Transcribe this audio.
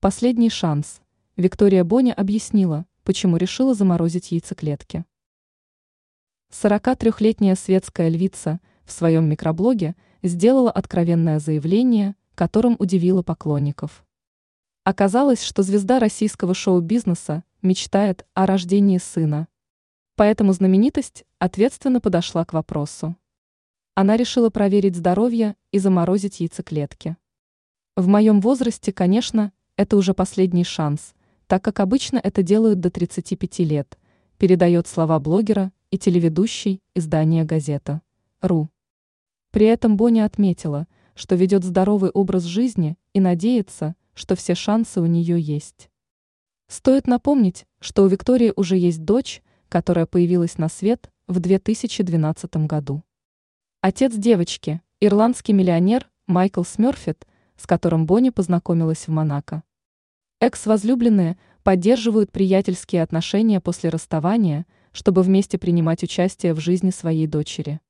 Последний шанс. Виктория Боня объяснила, почему решила заморозить яйцеклетки. 43-летняя светская львица в своем микроблоге сделала откровенное заявление, которым удивила поклонников. Оказалось, что звезда российского шоу-бизнеса мечтает о рождении сына. Поэтому знаменитость ответственно подошла к вопросу. Она решила проверить здоровье и заморозить яйцеклетки. В моем возрасте, конечно, это уже последний шанс, так как обычно это делают до 35 лет, передает слова блогера и телеведущей издания «Газета». РУ. При этом Боня отметила, что ведет здоровый образ жизни и надеется, что все шансы у нее есть. Стоит напомнить, что у Виктории уже есть дочь, которая появилась на свет в 2012 году. Отец девочки – ирландский миллионер Майкл Смерфит, с которым Бонни познакомилась в Монако. Экс-возлюбленные поддерживают приятельские отношения после расставания, чтобы вместе принимать участие в жизни своей дочери.